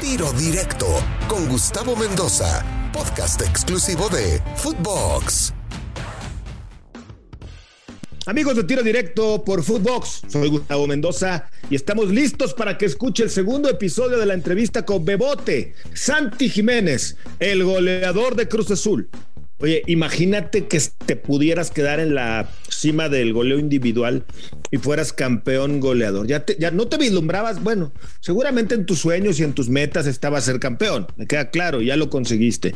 Tiro Directo con Gustavo Mendoza, podcast exclusivo de Footbox. Amigos de Tiro Directo por Footbox, soy Gustavo Mendoza y estamos listos para que escuche el segundo episodio de la entrevista con Bebote, Santi Jiménez, el goleador de Cruz Azul. Oye, imagínate que te pudieras quedar en la cima del goleo individual y fueras campeón goleador. Ya, ya no te vislumbrabas, bueno, seguramente en tus sueños y en tus metas estaba ser campeón, me queda claro, ya lo conseguiste.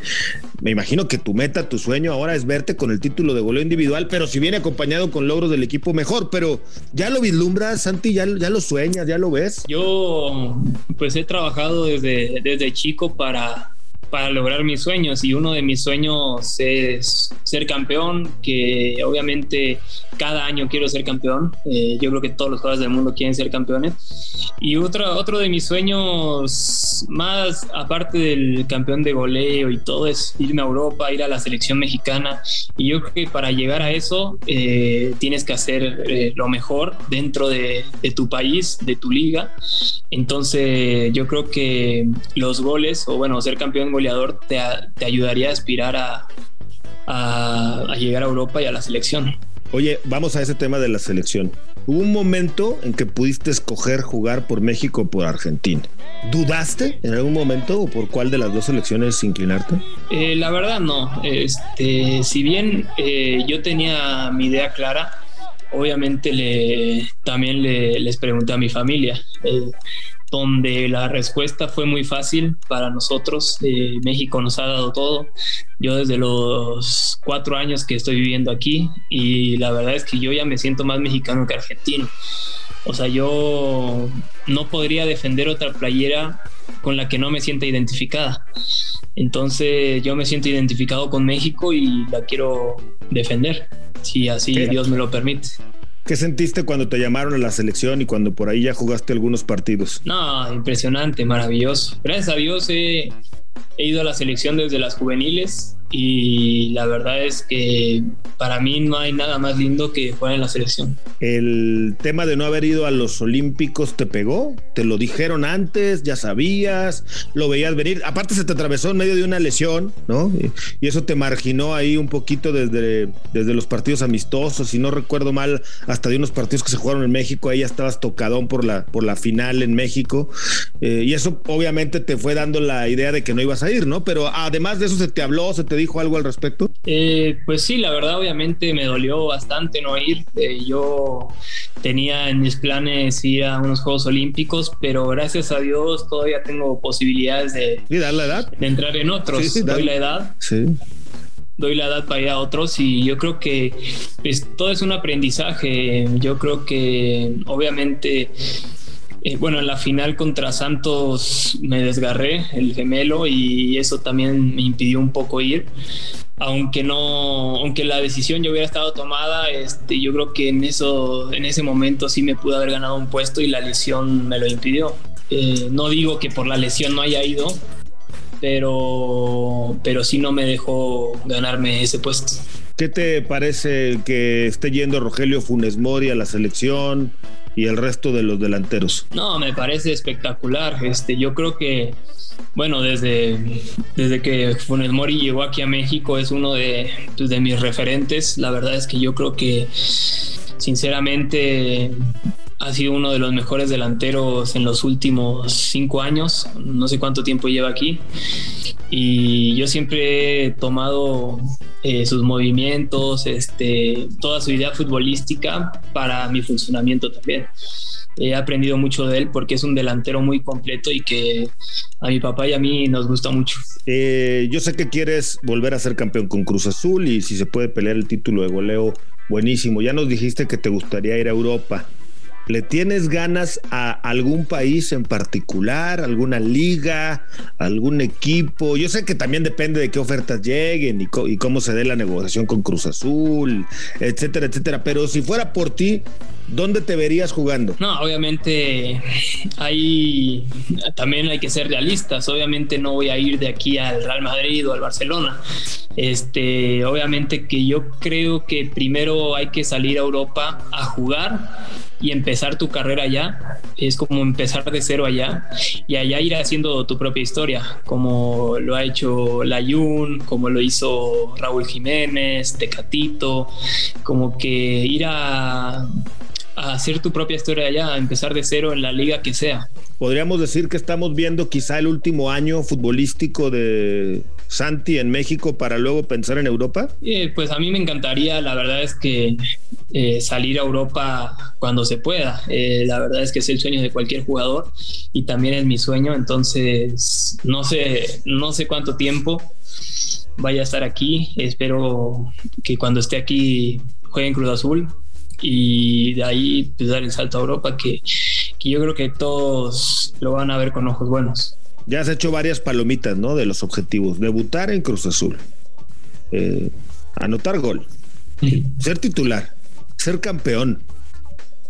Me imagino que tu meta, tu sueño ahora es verte con el título de goleo individual, pero si viene acompañado con logros del equipo, mejor. Pero ya lo vislumbras, Santi, ya, ya lo sueñas, ya lo ves. Yo, pues he trabajado desde, desde chico para para lograr mis sueños. Y uno de mis sueños es ser campeón, que obviamente cada año quiero ser campeón, eh, yo creo que todos los jugadores del mundo quieren ser campeones. Y otro, otro de mis sueños más aparte del campeón de goleo y todo es irme a Europa, ir a la selección mexicana. Y yo creo que para llegar a eso eh, tienes que hacer eh, lo mejor dentro de, de tu país, de tu liga, entonces yo creo que los goles o bueno, ser campeón goleador te, te ayudaría a aspirar a, a, llegar a Europa y a la selección. Oye, vamos a ese tema de la selección. Hubo un momento en que pudiste escoger jugar por México o por Argentina. ¿Dudaste en algún momento o por cuál de las dos selecciones inclinarte? Eh, la verdad no. Este, si bien eh, yo tenía mi idea clara, obviamente le, también le, les pregunté a mi familia. Eh, donde la respuesta fue muy fácil para nosotros. Eh, México nos ha dado todo. Yo desde los cuatro años que estoy viviendo aquí y la verdad es que yo ya me siento más mexicano que argentino. O sea, yo no podría defender otra playera con la que no me sienta identificada. Entonces yo me siento identificado con México y la quiero defender, si así Dios me lo permite. ¿Qué sentiste cuando te llamaron a la selección y cuando por ahí ya jugaste algunos partidos? No, impresionante, maravilloso. Gracias a Dios he, ido a la selección desde las juveniles y la verdad es que para mí no hay nada más lindo que jugar en la selección. ¿El tema de no haber ido a los Olímpicos te pegó? ¿Te lo dijeron antes? ¿Ya sabías? ¿Lo veías venir? Aparte se te atravesó en medio de una lesión, ¿no? Y eso te marginó ahí un poquito desde, desde los partidos amistosos, si no recuerdo mal, hasta de unos partidos que se jugaron en México, ahí ya estabas tocadón por la, por la final en México. Eh, y eso obviamente te fue dando la idea de que no ibas a ir, ¿no? Pero además de eso se te habló, se te dijo dijo algo al respecto? Eh, pues sí, la verdad obviamente me dolió bastante no ir. Eh, yo tenía en mis planes ir a unos Juegos Olímpicos, pero gracias a Dios todavía tengo posibilidades de, dar la edad? de entrar en otros. Doy la edad. Sí doy la edad para ir a otros y yo creo que pues, todo es un aprendizaje. Yo creo que obviamente eh, bueno, en la final contra Santos me desgarré el gemelo y eso también me impidió un poco ir. Aunque no, aunque la decisión ya hubiera estado tomada, este, yo creo que en eso, en ese momento sí me pude haber ganado un puesto y la lesión me lo impidió. Eh, no digo que por la lesión no haya ido, pero, pero sí no me dejó ganarme ese puesto. ¿Qué te parece que esté yendo Rogelio Funes Mori a la selección? Y el resto de los delanteros? No, me parece espectacular. Este, yo creo que, bueno, desde, desde que Funes Mori llegó aquí a México es uno de, pues, de mis referentes. La verdad es que yo creo que, sinceramente, ha sido uno de los mejores delanteros en los últimos cinco años. No sé cuánto tiempo lleva aquí. Y yo siempre he tomado eh, sus movimientos, este, toda su idea futbolística para mi funcionamiento también. He aprendido mucho de él porque es un delantero muy completo y que a mi papá y a mí nos gusta mucho. Eh, yo sé que quieres volver a ser campeón con Cruz Azul y si se puede pelear el título de goleo, buenísimo. Ya nos dijiste que te gustaría ir a Europa. ¿Le tienes ganas a algún país en particular, alguna liga, algún equipo? Yo sé que también depende de qué ofertas lleguen y, cómo se dé la negociación con Cruz Azul, etcétera, etcétera. Pero si fuera por ti, ¿dónde te verías jugando? No, obviamente hay también hay que ser realistas. Obviamente no voy a ir de aquí al Real Madrid o al Barcelona. Este, obviamente que yo creo que primero hay que salir a Europa a jugar y empezar tu carrera allá. Es como empezar de cero allá y allá ir haciendo tu propia historia, como lo ha hecho Layun, como lo hizo Raúl Jiménez, Tecatito, como que ir a a hacer tu propia historia allá, a empezar de cero en la liga que sea. Podríamos decir que estamos viendo quizá el último año futbolístico de Santi en México para luego pensar en Europa. Eh, pues a mí me encantaría, la verdad es que eh, salir a Europa cuando se pueda. Eh, la verdad es que es el sueño de cualquier jugador y también es mi sueño, entonces no sé, no sé cuánto tiempo vaya a estar aquí. Espero que cuando esté aquí juegue en Cruz Azul y de ahí pues, dar el salto a Europa que, que, yo creo que todos lo van a ver con ojos buenos. Ya has hecho varias palomitas, ¿no? De los objetivos. Debutar en Cruz Azul. Eh, anotar gol. Ser titular. Ser campeón.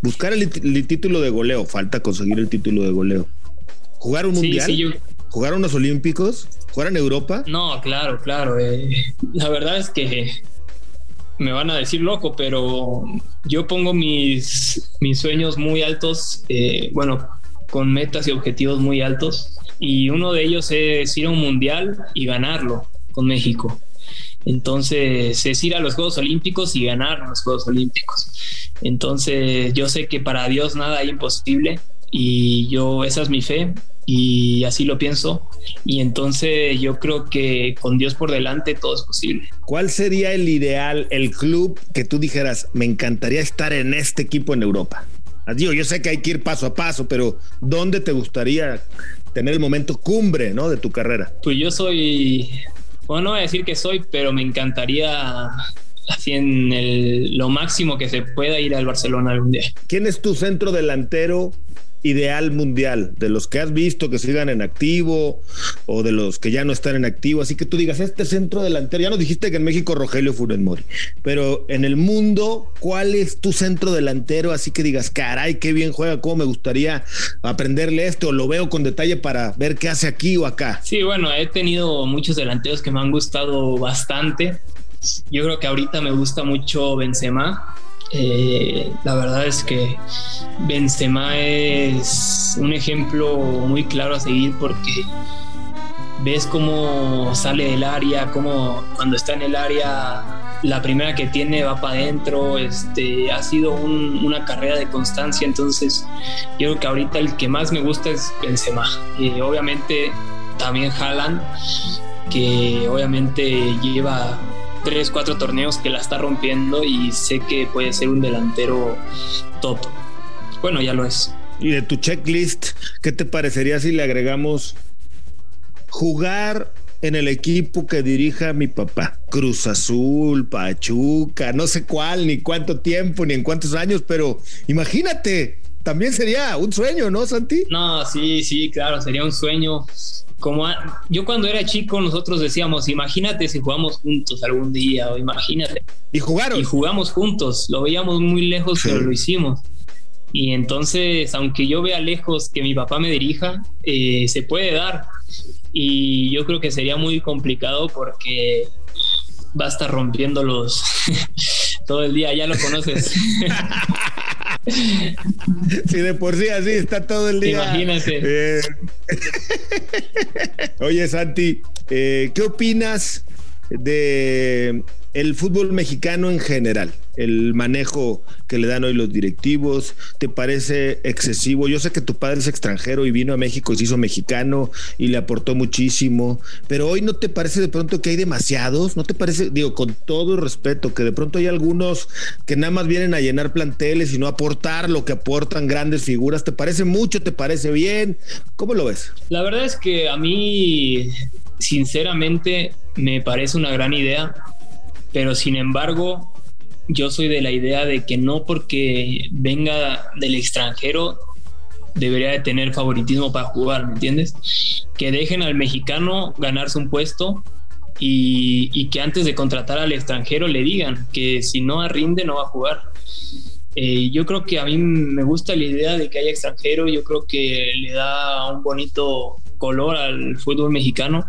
Buscar el, título de goleo. Falta conseguir el título de goleo. Jugar un mundial. Jugar unos olímpicos. Jugar en Europa. No, claro, claro. Eh, la verdad es que me van a decir loco, pero yo pongo mis, mis sueños muy altos, eh, bueno, con metas y objetivos muy altos. Y uno de ellos es ir a un mundial y ganarlo con México. Entonces es ir a los Juegos Olímpicos y ganar los Juegos Olímpicos. Entonces yo sé que para Dios nada es imposible y yo esa es mi fe y así lo pienso. Y entonces yo creo que con Dios por delante todo es posible. ¿Cuál sería el ideal, el club que tú dijeras, me encantaría estar en este equipo en Europa? Digo, yo sé que hay que ir paso a paso, pero ¿dónde te gustaría tener el momento cumbre ¿no? de tu carrera? Pues yo soy, bueno, no voy a decir que soy, pero me encantaría así en el, lo máximo que se pueda ir al Barcelona algún día. ¿Quién es tu centro delantero ideal mundial, de los que has visto que sigan en activo o de los que ya no están en activo. Así que tú digas, este centro delantero, ya nos dijiste que en México Rogelio Funes Mori, pero en el mundo, ¿cuál es tu centro delantero? Así que digas, caray, qué bien juega, cómo me gustaría aprenderle esto, o lo veo con detalle para ver qué hace aquí o acá. Sí, bueno, he tenido muchos delanteros que me han gustado bastante. Yo creo que ahorita me gusta mucho Benzema eh, la verdad es que Benzema es un ejemplo muy claro a seguir porque ves cómo sale del área, cómo cuando está en el área la primera que tiene va para adentro, este, ha sido una carrera de constancia, entonces yo creo que ahorita el que más me gusta es Benzema. Y obviamente también Haaland, que obviamente lleva tres, cuatro torneos que la está rompiendo y sé que puede ser un delantero top. Bueno, ya lo es. Y de tu checklist, ¿qué te parecería si le agregamos jugar en el equipo que dirija mi papá? Cruz Azul, Pachuca, no sé cuál, ni cuánto tiempo, ni en cuántos años, pero imagínate, también sería un sueño, ¿no, Santi? No, sí, sí, claro, sería un sueño como yo cuando era chico nosotros decíamos, imagínate si jugamos juntos algún día o imagínate. Y jugaron. Y jugamos juntos, lo veíamos muy lejos, pero lo hicimos. Y entonces, aunque yo vea lejos que mi papá me dirija, eh, se puede dar. Y yo creo que sería muy complicado porque va a estar rompiéndolos todo el día, ya lo conoces. Si de por sí así está todo el día. Imagínate. Oye, Santi, eh, ¿qué opinas de el fútbol mexicano en general, el manejo que le dan hoy los directivos, ¿te parece excesivo? Yo sé que tu padre es extranjero y vino a México y se hizo mexicano y le aportó muchísimo, pero hoy no te parece de pronto que hay demasiados, ¿no te parece, digo, con todo respeto, que de pronto hay algunos que nada más vienen a llenar planteles y no aportar lo que aportan grandes figuras? ¿Te parece mucho? ¿Te parece bien? ¿Cómo lo ves? La verdad es que a mí, sinceramente, me parece una gran idea pero sin embargo yo soy de la idea de que no porque venga del extranjero debería de tener favoritismo para jugar, ¿me entiendes? Que dejen al mexicano ganarse un puesto y, que antes de contratar al extranjero le digan que si no rinde no va a jugar. Eh, yo creo que a mí me gusta la idea de que haya extranjero, yo creo que le da un bonito color al fútbol mexicano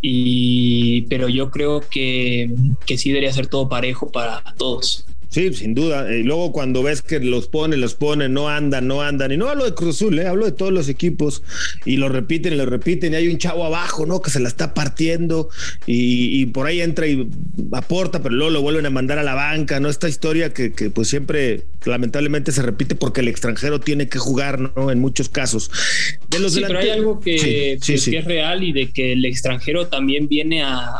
y, pero yo creo que, que sí debería ser todo parejo para todos. Sí, sin duda. Y luego cuando ves que los pone, los pone, no andan, no andan. Y no hablo de Cruz Azul, ¿eh? hablo de todos los equipos. Y lo repiten y lo repiten. Y hay un chavo abajo, ¿no? Que se la está partiendo. Y, por ahí entra y aporta, pero luego lo vuelven a mandar a la banca, ¿no? Esta historia que, pues siempre lamentablemente se repite porque el extranjero tiene que jugar, ¿no? En muchos casos. De los sí, pero hay algo que, pues, que, es real y de que el extranjero también viene a,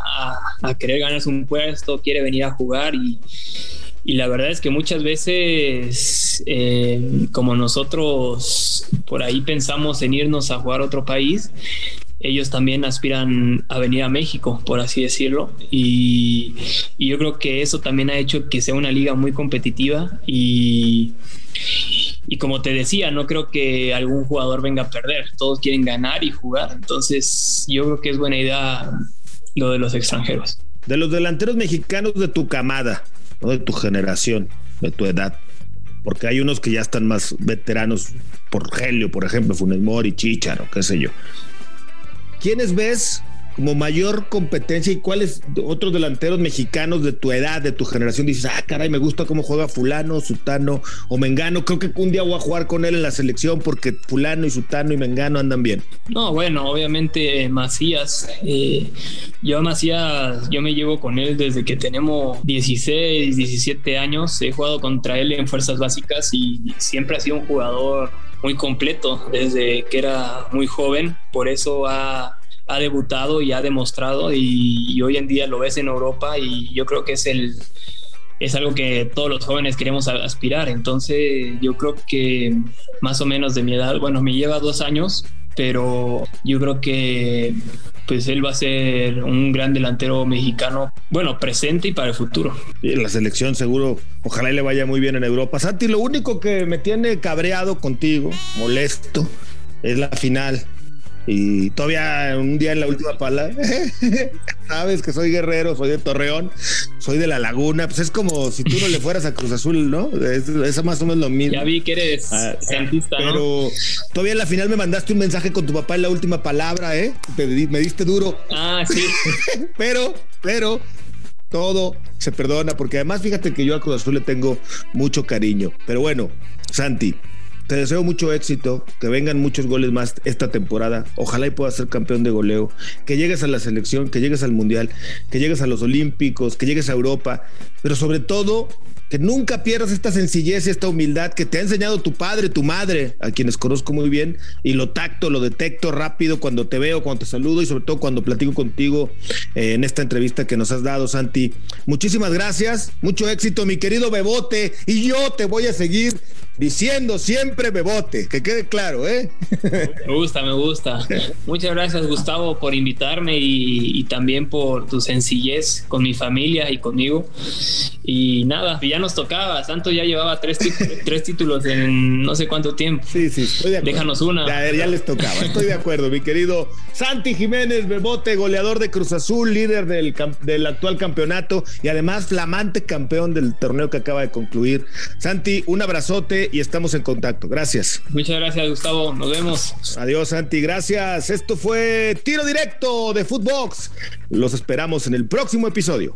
a querer ganarse un puesto, quiere venir a jugar y y la verdad es que muchas veces, eh, como nosotros por ahí pensamos en irnos a jugar a otro país, ellos también aspiran a venir a México, por así decirlo. Y, yo creo que eso también ha hecho que sea una liga muy competitiva. Y, y como te decía, no creo que algún jugador venga a perder. Todos quieren ganar y jugar. Entonces, yo creo que es buena idea lo de los extranjeros. De los delanteros mexicanos de tu camada, de tu generación, de tu edad. Porque hay unos que ya están más veteranos, por Helio, por ejemplo, Funes Mori, Chicharo, qué sé yo. ¿Quiénes ves como mayor competencia y cuáles otros delanteros mexicanos de tu edad, de tu generación, dices, ah, caray, me gusta cómo juega fulano, sutano o mengano, creo que un día voy a jugar con él en la selección porque fulano y sutano y mengano andan bien. No, bueno, obviamente Macías, eh, yo Macías, yo me llevo con él desde que tenemos 16, 17 años, he jugado contra él en fuerzas básicas y siempre ha sido un jugador muy completo desde que era muy joven, por eso ha ha debutado y ha demostrado y, hoy en día lo ves en Europa y yo creo que es el es algo que todos los jóvenes queremos aspirar. Entonces yo creo que más o menos de mi edad, bueno, me lleva dos años, pero yo creo que pues él va a ser un gran delantero mexicano, bueno, presente y para el futuro. Y la selección seguro, ojalá le vaya muy bien en Europa. Santi, lo único que me tiene cabreado contigo, molesto, es la final y todavía un día en la última pala, sabes que soy guerrero, soy de Torreón, soy de la Laguna, pues es como si tú no le fueras a Cruz Azul, ¿no? Es, más o menos lo mismo. Ya vi que eres ah, santista, Pero todavía en la final me mandaste un mensaje con tu papá en la última palabra, ¿eh? me diste duro. Ah, sí. pero, pero todo se perdona, porque además fíjate que yo a Cruz Azul le tengo mucho cariño. Pero bueno, Santi, te deseo mucho éxito, que vengan muchos goles más esta temporada. Ojalá y puedas ser campeón de goleo, que llegues a la selección, que llegues al mundial, que llegues a los olímpicos, que llegues a Europa, pero sobre todo que nunca pierdas esta sencillez y esta humildad que te ha enseñado tu padre, tu madre, a quienes conozco muy bien, y lo tacto, lo detecto rápido cuando te veo, cuando te saludo y sobre todo cuando platico contigo eh, en esta entrevista que nos has dado, Santi. Muchísimas gracias, mucho éxito, mi querido Bebote, y yo te voy a seguir diciendo siempre Bebote, que quede claro, ¿eh? Me gusta, me gusta. Muchas gracias, Gustavo, por invitarme y, también por tu sencillez con mi familia y conmigo. Y nada, ya nos tocaba. Santos ya llevaba tres, tres títulos en no sé cuánto tiempo. Sí, sí, estoy de acuerdo. Déjanos una. Ya, les tocaba, estoy de acuerdo. Mi querido Santi Jiménez Bebote, goleador de Cruz Azul, líder del, del actual campeonato y además flamante campeón del torneo que acaba de concluir. Santi, un abrazote y estamos en contacto. Gracias. Muchas gracias, Gustavo. Nos vemos. Adiós, Santi. Gracias. Esto fue Tiro Directo de Footbox. Los esperamos en el próximo episodio.